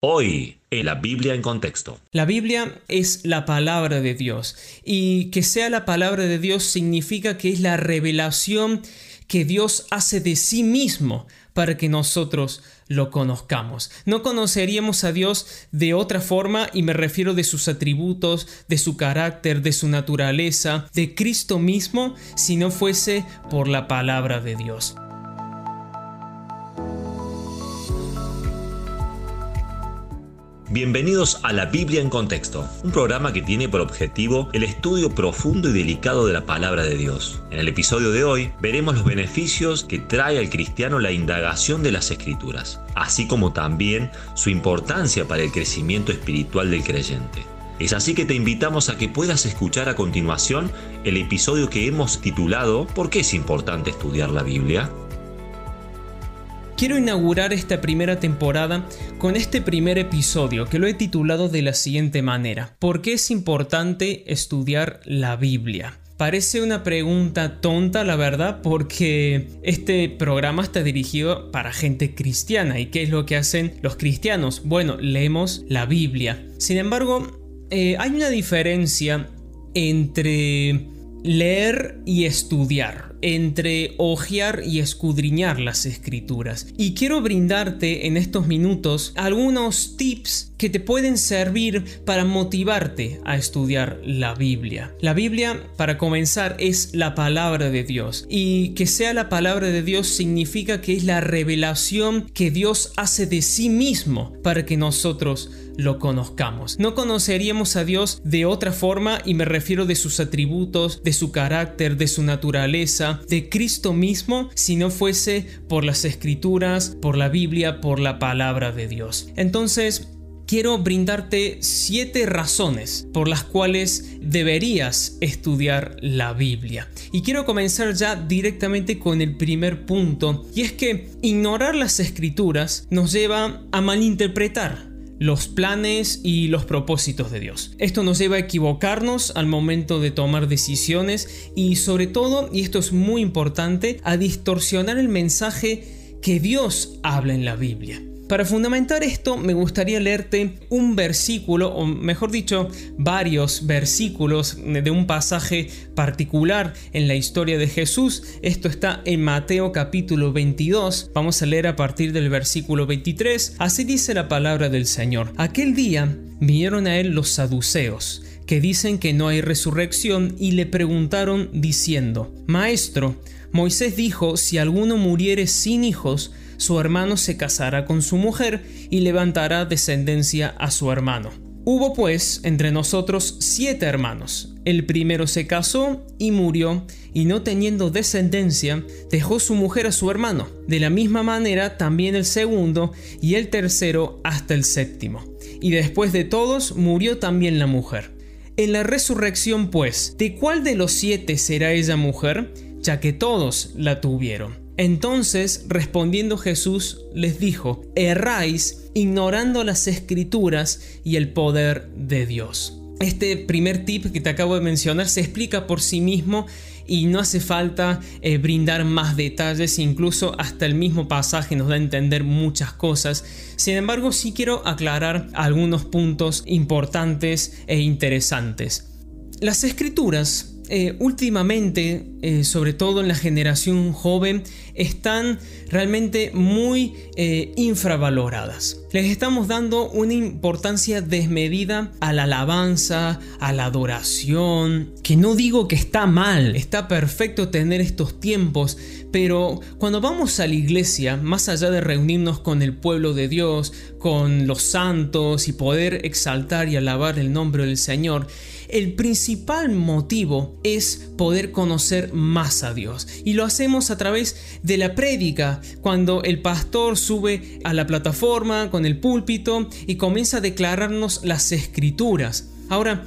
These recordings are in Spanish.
Hoy, en la Biblia en contexto. La Biblia es la palabra de Dios y que sea la palabra de Dios significa que es la revelación que Dios hace de sí mismo para que nosotros lo conozcamos. No conoceríamos a Dios de otra forma y me refiero de sus atributos, de su carácter, de su naturaleza, de Cristo mismo, si no fuese por la palabra de Dios. Bienvenidos a la Biblia en Contexto, un programa que tiene por objetivo el estudio profundo y delicado de la palabra de Dios. En el episodio de hoy veremos los beneficios que trae al cristiano la indagación de las escrituras, así como también su importancia para el crecimiento espiritual del creyente. Es así que te invitamos a que puedas escuchar a continuación el episodio que hemos titulado ¿Por qué es importante estudiar la Biblia? Quiero inaugurar esta primera temporada con este primer episodio que lo he titulado de la siguiente manera. ¿Por qué es importante estudiar la Biblia? Parece una pregunta tonta, la verdad, porque este programa está dirigido para gente cristiana. ¿Y qué es lo que hacen los cristianos? Bueno, leemos la Biblia. Sin embargo, eh, hay una diferencia entre leer y estudiar entre hojear y escudriñar las escrituras. Y quiero brindarte en estos minutos algunos tips que te pueden servir para motivarte a estudiar la Biblia. La Biblia, para comenzar, es la palabra de Dios. Y que sea la palabra de Dios significa que es la revelación que Dios hace de sí mismo para que nosotros lo conozcamos. No conoceríamos a Dios de otra forma y me refiero de sus atributos, de su carácter, de su naturaleza, de Cristo mismo si no fuese por las escrituras, por la Biblia, por la palabra de Dios. Entonces, quiero brindarte siete razones por las cuales deberías estudiar la Biblia. Y quiero comenzar ya directamente con el primer punto, y es que ignorar las escrituras nos lleva a malinterpretar los planes y los propósitos de Dios. Esto nos lleva a equivocarnos al momento de tomar decisiones y sobre todo, y esto es muy importante, a distorsionar el mensaje que Dios habla en la Biblia. Para fundamentar esto me gustaría leerte un versículo, o mejor dicho, varios versículos de un pasaje particular en la historia de Jesús. Esto está en Mateo capítulo 22. Vamos a leer a partir del versículo 23. Así dice la palabra del Señor. Aquel día vinieron a él los saduceos que dicen que no hay resurrección y le preguntaron diciendo, Maestro, Moisés dijo, si alguno muriere sin hijos, su hermano se casará con su mujer y levantará descendencia a su hermano. Hubo pues entre nosotros siete hermanos. El primero se casó y murió, y no teniendo descendencia, dejó su mujer a su hermano. De la misma manera también el segundo y el tercero hasta el séptimo. Y después de todos murió también la mujer. En la resurrección pues, ¿de cuál de los siete será ella mujer? Ya que todos la tuvieron. Entonces, respondiendo Jesús, les dijo, erráis ignorando las escrituras y el poder de Dios. Este primer tip que te acabo de mencionar se explica por sí mismo y no hace falta eh, brindar más detalles, incluso hasta el mismo pasaje nos da a entender muchas cosas. Sin embargo, sí quiero aclarar algunos puntos importantes e interesantes. Las escrituras eh, últimamente, eh, sobre todo en la generación joven, están realmente muy eh, infravaloradas. Les estamos dando una importancia desmedida a la alabanza, a la adoración, que no digo que está mal, está perfecto tener estos tiempos, pero cuando vamos a la iglesia, más allá de reunirnos con el pueblo de Dios, con los santos y poder exaltar y alabar el nombre del Señor, el principal motivo es poder conocer más a Dios. Y lo hacemos a través de la prédica, cuando el pastor sube a la plataforma con el púlpito y comienza a declararnos las escrituras. Ahora,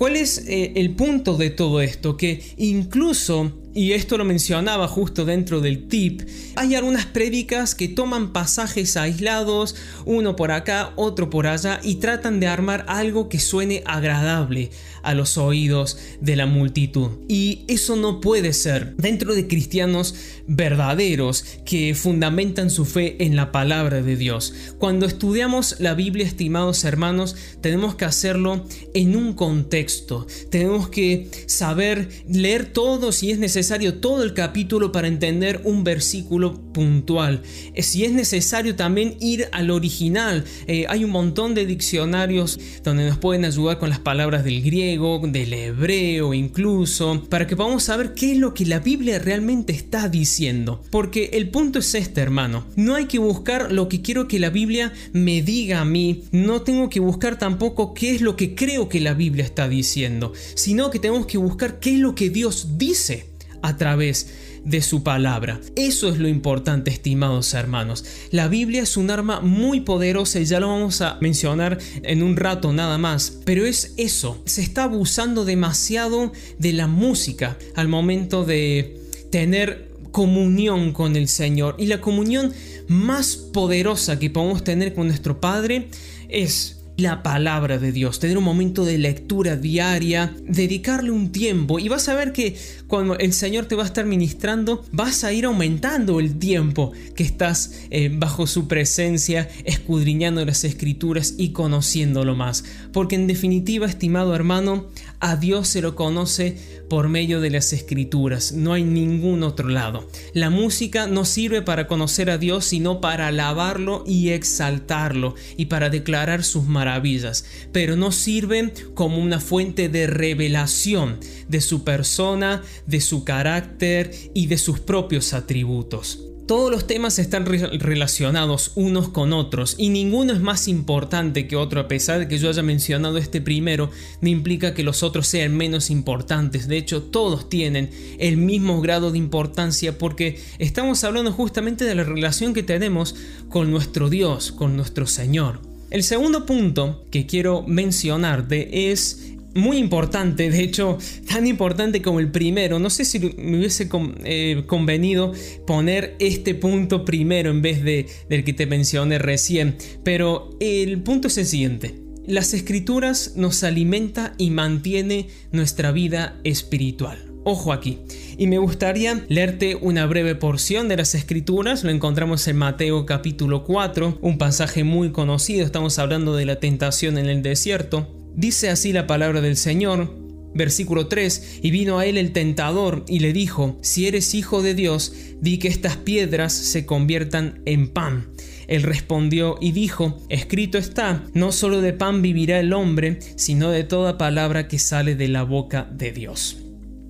¿Cuál es eh, el punto de todo esto? Que incluso y esto lo mencionaba justo dentro del tip, hay algunas prédicas que toman pasajes aislados, uno por acá, otro por allá, y tratan de armar algo que suene agradable a los oídos de la multitud. Y eso no puede ser dentro de cristianos verdaderos que fundamentan su fe en la palabra de Dios. Cuando estudiamos la Biblia, estimados hermanos, tenemos que hacerlo en un contexto. Tenemos que saber leer todo, si es necesario, todo el capítulo para entender un versículo puntual. Eh, si es necesario también ir al original. Eh, hay un montón de diccionarios donde nos pueden ayudar con las palabras del griego, del hebreo incluso, para que podamos saber qué es lo que la Biblia realmente está diciendo. Porque el punto es este, hermano. No hay que buscar lo que quiero que la Biblia me diga a mí. No tengo que buscar tampoco qué es lo que creo que la Biblia está diciendo, sino que tenemos que buscar qué es lo que Dios dice a través de su palabra. Eso es lo importante, estimados hermanos. La Biblia es un arma muy poderosa y ya lo vamos a mencionar en un rato nada más. Pero es eso, se está abusando demasiado de la música al momento de tener comunión con el Señor. Y la comunión más poderosa que podemos tener con nuestro Padre es la palabra de Dios, tener un momento de lectura diaria, dedicarle un tiempo y vas a ver que cuando el Señor te va a estar ministrando, vas a ir aumentando el tiempo que estás eh, bajo su presencia, escudriñando las escrituras y conociéndolo más. Porque en definitiva, estimado hermano, a Dios se lo conoce por medio de las escrituras, no hay ningún otro lado. La música no sirve para conocer a Dios, sino para alabarlo y exaltarlo y para declarar sus maravillas, pero no sirve como una fuente de revelación de su persona, de su carácter y de sus propios atributos. Todos los temas están relacionados unos con otros y ninguno es más importante que otro a pesar de que yo haya mencionado este primero, no implica que los otros sean menos importantes. De hecho, todos tienen el mismo grado de importancia porque estamos hablando justamente de la relación que tenemos con nuestro Dios, con nuestro Señor. El segundo punto que quiero mencionar de es muy importante, de hecho tan importante como el primero. No sé si me hubiese eh, convenido poner este punto primero en vez de, del que te mencioné recién, pero el punto es el siguiente. Las escrituras nos alimenta y mantiene nuestra vida espiritual. Ojo aquí. Y me gustaría leerte una breve porción de las escrituras. Lo encontramos en Mateo capítulo 4, un pasaje muy conocido. Estamos hablando de la tentación en el desierto. Dice así la palabra del Señor, versículo 3, y vino a él el tentador y le dijo, si eres hijo de Dios, di que estas piedras se conviertan en pan. Él respondió y dijo, escrito está, no solo de pan vivirá el hombre, sino de toda palabra que sale de la boca de Dios.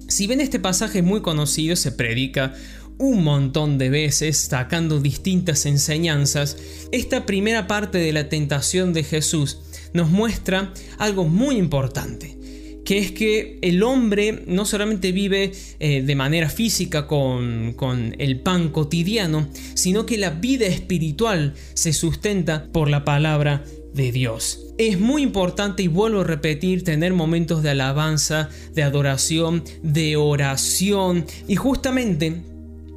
Si ven este pasaje muy conocido, se predica un montón de veces, sacando distintas enseñanzas, esta primera parte de la tentación de Jesús nos muestra algo muy importante que es que el hombre no solamente vive eh, de manera física con, con el pan cotidiano, sino que la vida espiritual se sustenta por la palabra de Dios. Es muy importante, y vuelvo a repetir, tener momentos de alabanza, de adoración, de oración. Y justamente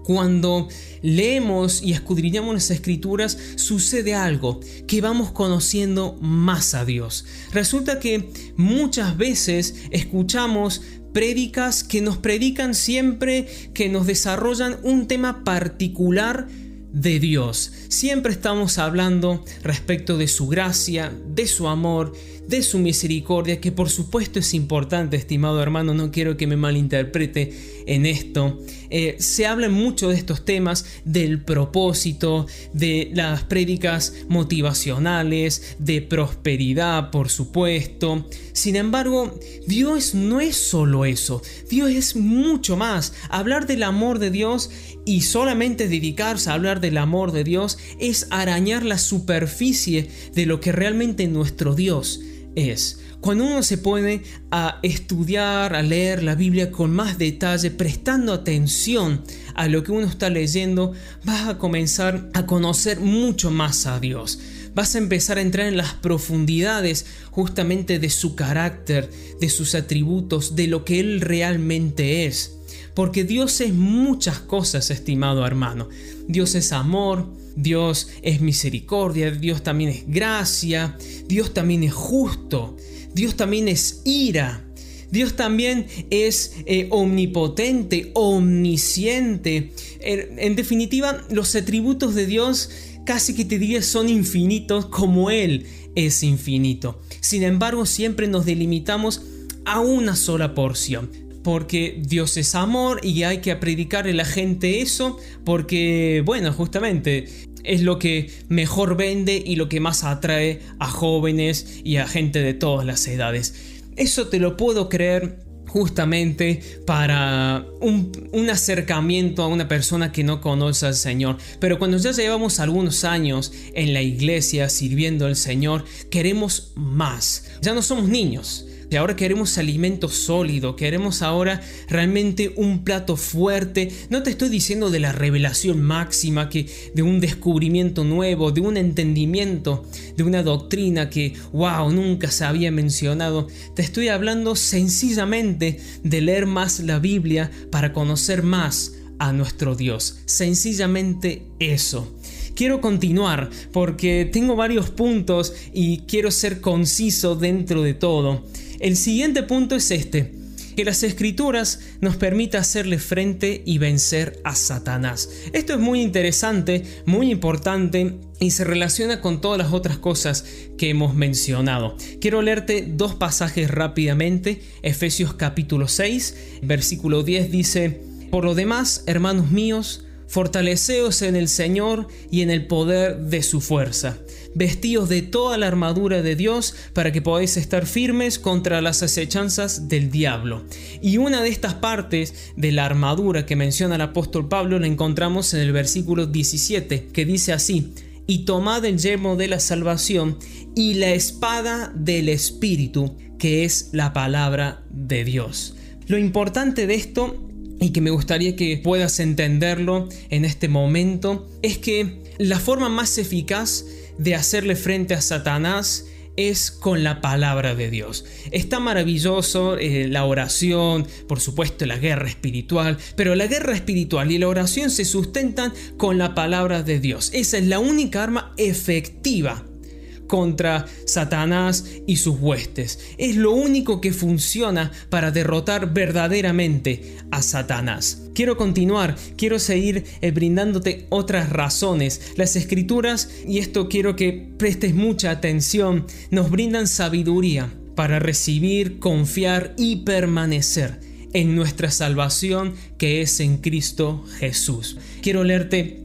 cuando leemos y escudriñamos las escrituras, sucede algo, que vamos conociendo más a Dios. Resulta que muchas veces escuchamos prédicas que nos predican siempre, que nos desarrollan un tema particular de Dios. Siempre estamos hablando respecto de su gracia, de su amor, de su misericordia, que por supuesto es importante, estimado hermano, no quiero que me malinterprete en esto. Eh, se habla mucho de estos temas, del propósito, de las prédicas motivacionales, de prosperidad, por supuesto. Sin embargo, Dios no es solo eso, Dios es mucho más. Hablar del amor de Dios y solamente dedicarse a hablar del amor de Dios es arañar la superficie de lo que realmente nuestro Dios es cuando uno se pone a estudiar, a leer la Biblia con más detalle, prestando atención a lo que uno está leyendo, vas a comenzar a conocer mucho más a Dios. Vas a empezar a entrar en las profundidades justamente de su carácter, de sus atributos, de lo que Él realmente es. Porque Dios es muchas cosas, estimado hermano. Dios es amor, Dios es misericordia, Dios también es gracia, Dios también es justo, Dios también es ira. Dios también es eh, omnipotente, omnisciente. En, definitiva, los atributos de Dios casi que te diría son infinitos como Él es infinito. Sin embargo, siempre nos delimitamos a una sola porción. Porque Dios es amor y hay que predicarle a la gente eso porque, bueno, justamente es lo que mejor vende y lo que más atrae a jóvenes y a gente de todas las edades. Eso te lo puedo creer justamente para un, acercamiento a una persona que no conoce al Señor. Pero cuando ya llevamos algunos años en la iglesia sirviendo al Señor, queremos más. Ya no somos niños ahora queremos alimento sólido, queremos ahora realmente un plato fuerte. No te estoy diciendo de la revelación máxima, que de un descubrimiento nuevo, de un entendimiento, de una doctrina que, wow, nunca se había mencionado. Te estoy hablando sencillamente de leer más la Biblia para conocer más a nuestro Dios. Sencillamente eso quiero continuar porque tengo varios puntos y quiero ser conciso dentro de todo. El siguiente punto es este, que las escrituras nos permita hacerle frente y vencer a Satanás. Esto es muy interesante, muy importante y se relaciona con todas las otras cosas que hemos mencionado. Quiero leerte dos pasajes rápidamente. Efesios capítulo 6, versículo 10 dice, Por lo demás, hermanos míos, fortaleceos en el Señor y en el poder de su fuerza vestidos de toda la armadura de Dios para que podáis estar firmes contra las acechanzas del diablo. Y una de estas partes de la armadura que menciona el apóstol Pablo la encontramos en el versículo 17, que dice así, y tomad el yelmo de la salvación y la espada del Espíritu, que es la palabra de Dios. Lo importante de esto y que me gustaría que puedas entenderlo en este momento es que la forma más eficaz de hacerle frente a Satanás es con la palabra de Dios. Está maravilloso eh, la oración, por supuesto la guerra espiritual, pero la guerra espiritual y la oración se sustentan con la palabra de Dios. Esa es la única arma efectiva contra Satanás y sus huestes. Es lo único que funciona para derrotar verdaderamente a Satanás. Quiero continuar, quiero seguir eh, brindándote otras razones. Las escrituras, y esto quiero que prestes mucha atención, nos brindan sabiduría para recibir, confiar y permanecer en nuestra salvación que es en Cristo Jesús. Quiero leerte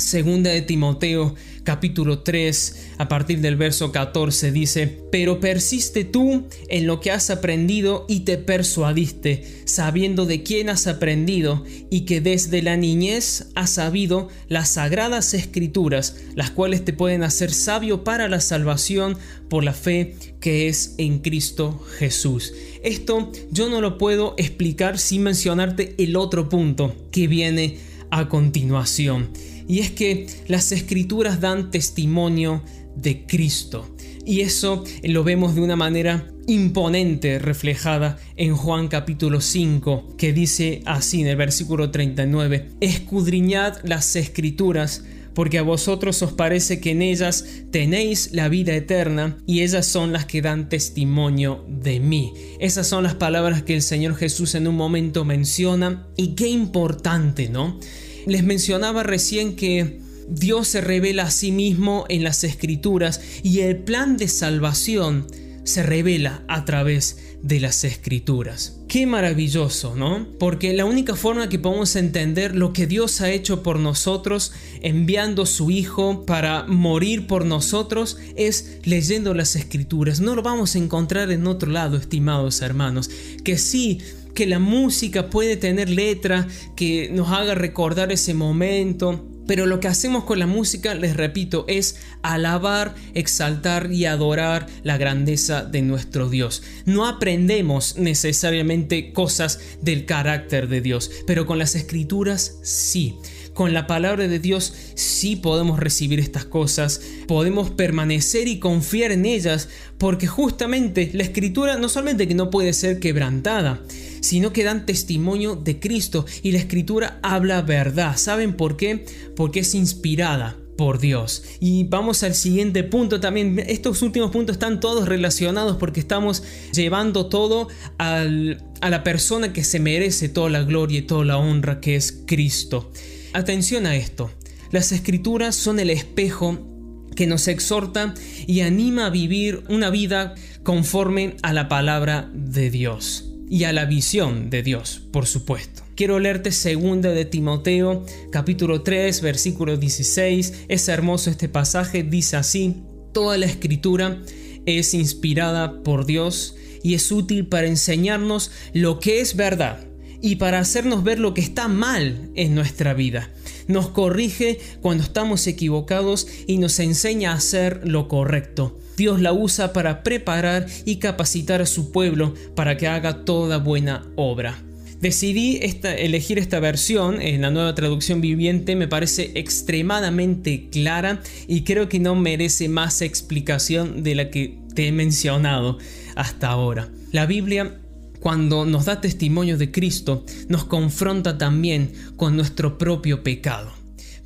Segunda de Timoteo capítulo 3 a partir del verso 14 dice, pero persiste tú en lo que has aprendido y te persuadiste, sabiendo de quién has aprendido y que desde la niñez has sabido las sagradas escrituras, las cuales te pueden hacer sabio para la salvación por la fe que es en Cristo Jesús. Esto yo no lo puedo explicar sin mencionarte el otro punto que viene a continuación y es que las escrituras dan testimonio de Cristo. Y eso lo vemos de una manera imponente reflejada en Juan capítulo 5, que dice así en el versículo 39, escudriñad las escrituras, porque a vosotros os parece que en ellas tenéis la vida eterna y ellas son las que dan testimonio de mí. Esas son las palabras que el Señor Jesús en un momento menciona y qué importante, ¿no? Les mencionaba recién que Dios se revela a sí mismo en las escrituras y el plan de salvación se revela a través de las escrituras. Qué maravilloso, ¿no? Porque la única forma que podemos entender lo que Dios ha hecho por nosotros, enviando su Hijo para morir por nosotros, es leyendo las escrituras. No lo vamos a encontrar en otro lado, estimados hermanos. Que sí, que la música puede tener letra que nos haga recordar ese momento. Pero lo que hacemos con la música, les repito, es alabar, exaltar y adorar la grandeza de nuestro Dios. No aprendemos necesariamente cosas del carácter de Dios, pero con las escrituras sí. con la palabra de Dios sí podemos recibir estas cosas, podemos permanecer y confiar en ellas, porque justamente la escritura no solamente que no puede ser quebrantada, sino que dan testimonio de Cristo y la escritura habla verdad. ¿Saben por qué? Porque es inspirada por Dios. Y vamos al siguiente punto también. Estos últimos puntos están todos relacionados porque estamos llevando todo a la persona que se merece toda la gloria y toda la honra, que es Cristo. Atención a esto. Las escrituras son el espejo que nos exhorta y anima a vivir una vida conforme a la palabra de Dios y a la visión de Dios, por supuesto. Quiero leerte segunda de Timoteo, capítulo 3, versículo 16. Es hermoso este pasaje, dice así: Toda la escritura es inspirada por Dios y es útil para enseñarnos lo que es verdad y para hacernos ver lo que está mal en nuestra vida. Nos corrige cuando estamos equivocados y nos enseña a hacer lo correcto. Dios la usa para preparar y capacitar a su pueblo para que haga toda buena obra. Decidí elegir esta versión en la nueva traducción viviente, me parece extremadamente clara y creo que no merece más explicación de la que te he mencionado hasta ahora. La Biblia cuando nos da testimonio de Cristo, nos confronta también con nuestro propio pecado.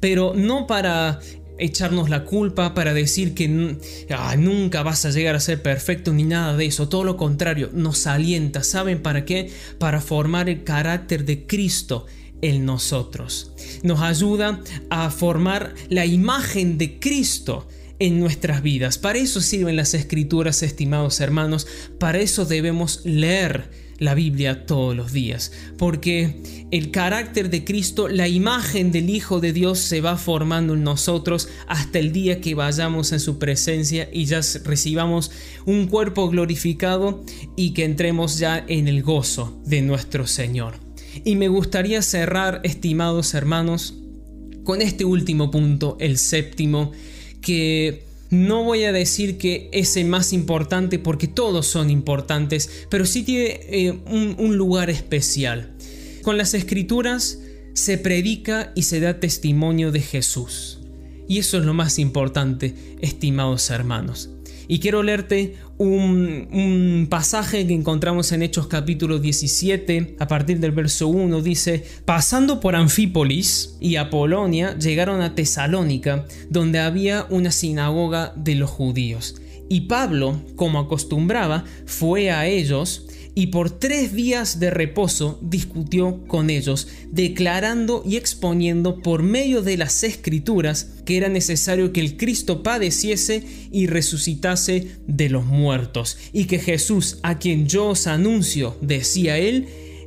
Pero no para echarnos la culpa, para decir que ah, nunca vas a llegar a ser perfecto ni nada de eso. Todo lo contrario, nos alienta. ¿Saben para qué? Para formar el carácter de Cristo en nosotros. Nos ayuda a formar la imagen de Cristo en nuestras vidas. Para eso sirven las escrituras, estimados hermanos. Para eso debemos leer la Biblia todos los días, porque el carácter de Cristo, la imagen del Hijo de Dios se va formando en nosotros hasta el día que vayamos en su presencia y ya recibamos un cuerpo glorificado y que entremos ya en el gozo de nuestro Señor. Y me gustaría cerrar, estimados hermanos, con este último punto, el séptimo, que no voy a decir que es el más importante porque todos son importantes, pero sí tiene eh, un, un lugar especial. Con las escrituras se predica y se da testimonio de Jesús. Y eso es lo más importante, estimados hermanos. Y quiero leerte un, pasaje que encontramos en Hechos capítulo 17, a partir del verso 1, dice, pasando por Anfípolis y Apolonia, llegaron a Tesalónica, donde había una sinagoga de los judíos. Y Pablo, como acostumbraba, fue a ellos y por tres días de reposo discutió con ellos, declarando y exponiendo por medio de las escrituras que era necesario que el Cristo padeciese y resucitase de los muertos, y que Jesús, a quien yo os anuncio, decía él,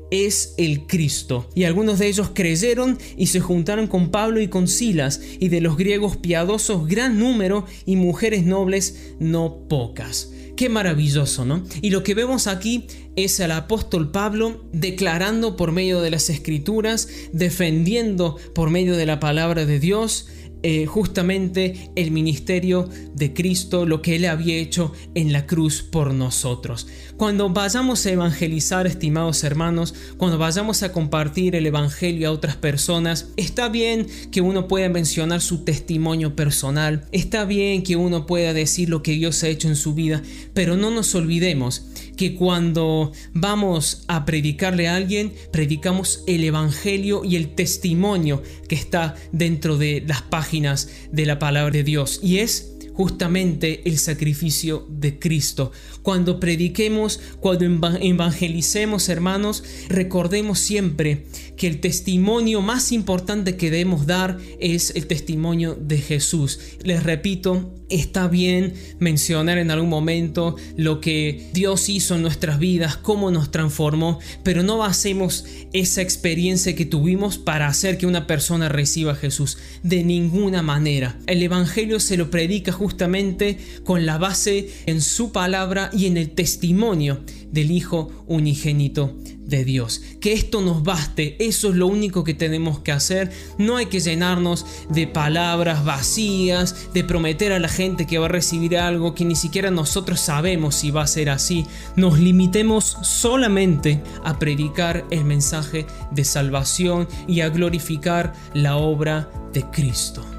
es el Cristo. Y algunos de ellos creyeron y se juntaron con Pablo y con Silas, y de los griegos piadosos gran número y mujeres nobles no pocas. Qué maravilloso, ¿no? Y lo que vemos aquí es al apóstol Pablo declarando por medio de las escrituras, defendiendo por medio de la palabra de Dios, eh, justamente el ministerio de Cristo, lo que Él había hecho en la cruz por nosotros. Cuando vayamos a evangelizar, estimados hermanos, cuando vayamos a compartir el Evangelio a otras personas, está bien que uno pueda mencionar su testimonio personal, está bien que uno pueda decir lo que Dios ha hecho en su vida, pero no nos olvidemos que cuando vamos a predicarle a alguien, predicamos el Evangelio y el testimonio que está dentro de las páginas de la palabra de Dios. Y es justamente el sacrificio de Cristo. Cuando prediquemos, cuando evangelicemos, hermanos, recordemos siempre que el testimonio más importante que debemos dar es el testimonio de Jesús. Les repito, está bien mencionar en algún momento lo que Dios hizo en nuestras vidas, cómo nos transformó, pero no basemos esa experiencia que tuvimos para hacer que una persona reciba a Jesús. De ninguna manera. El Evangelio se lo predica justamente con la base en su palabra y en el testimonio del Hijo unigénito de Dios. Que esto nos baste, eso es lo único que tenemos que hacer. No hay que llenarnos de palabras vacías, de prometer a la gente que va a recibir algo que ni siquiera nosotros sabemos si va a ser así. Nos limitemos solamente a predicar el mensaje de salvación y a glorificar la obra de Cristo.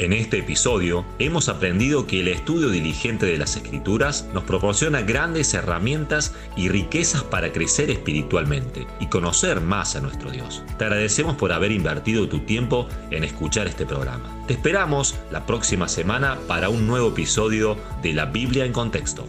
En este episodio hemos aprendido que el estudio diligente de las escrituras nos proporciona grandes herramientas y riquezas para crecer espiritualmente y conocer más a nuestro Dios. Te agradecemos por haber invertido tu tiempo en escuchar este programa. Te esperamos la próxima semana para un nuevo episodio de la Biblia en contexto.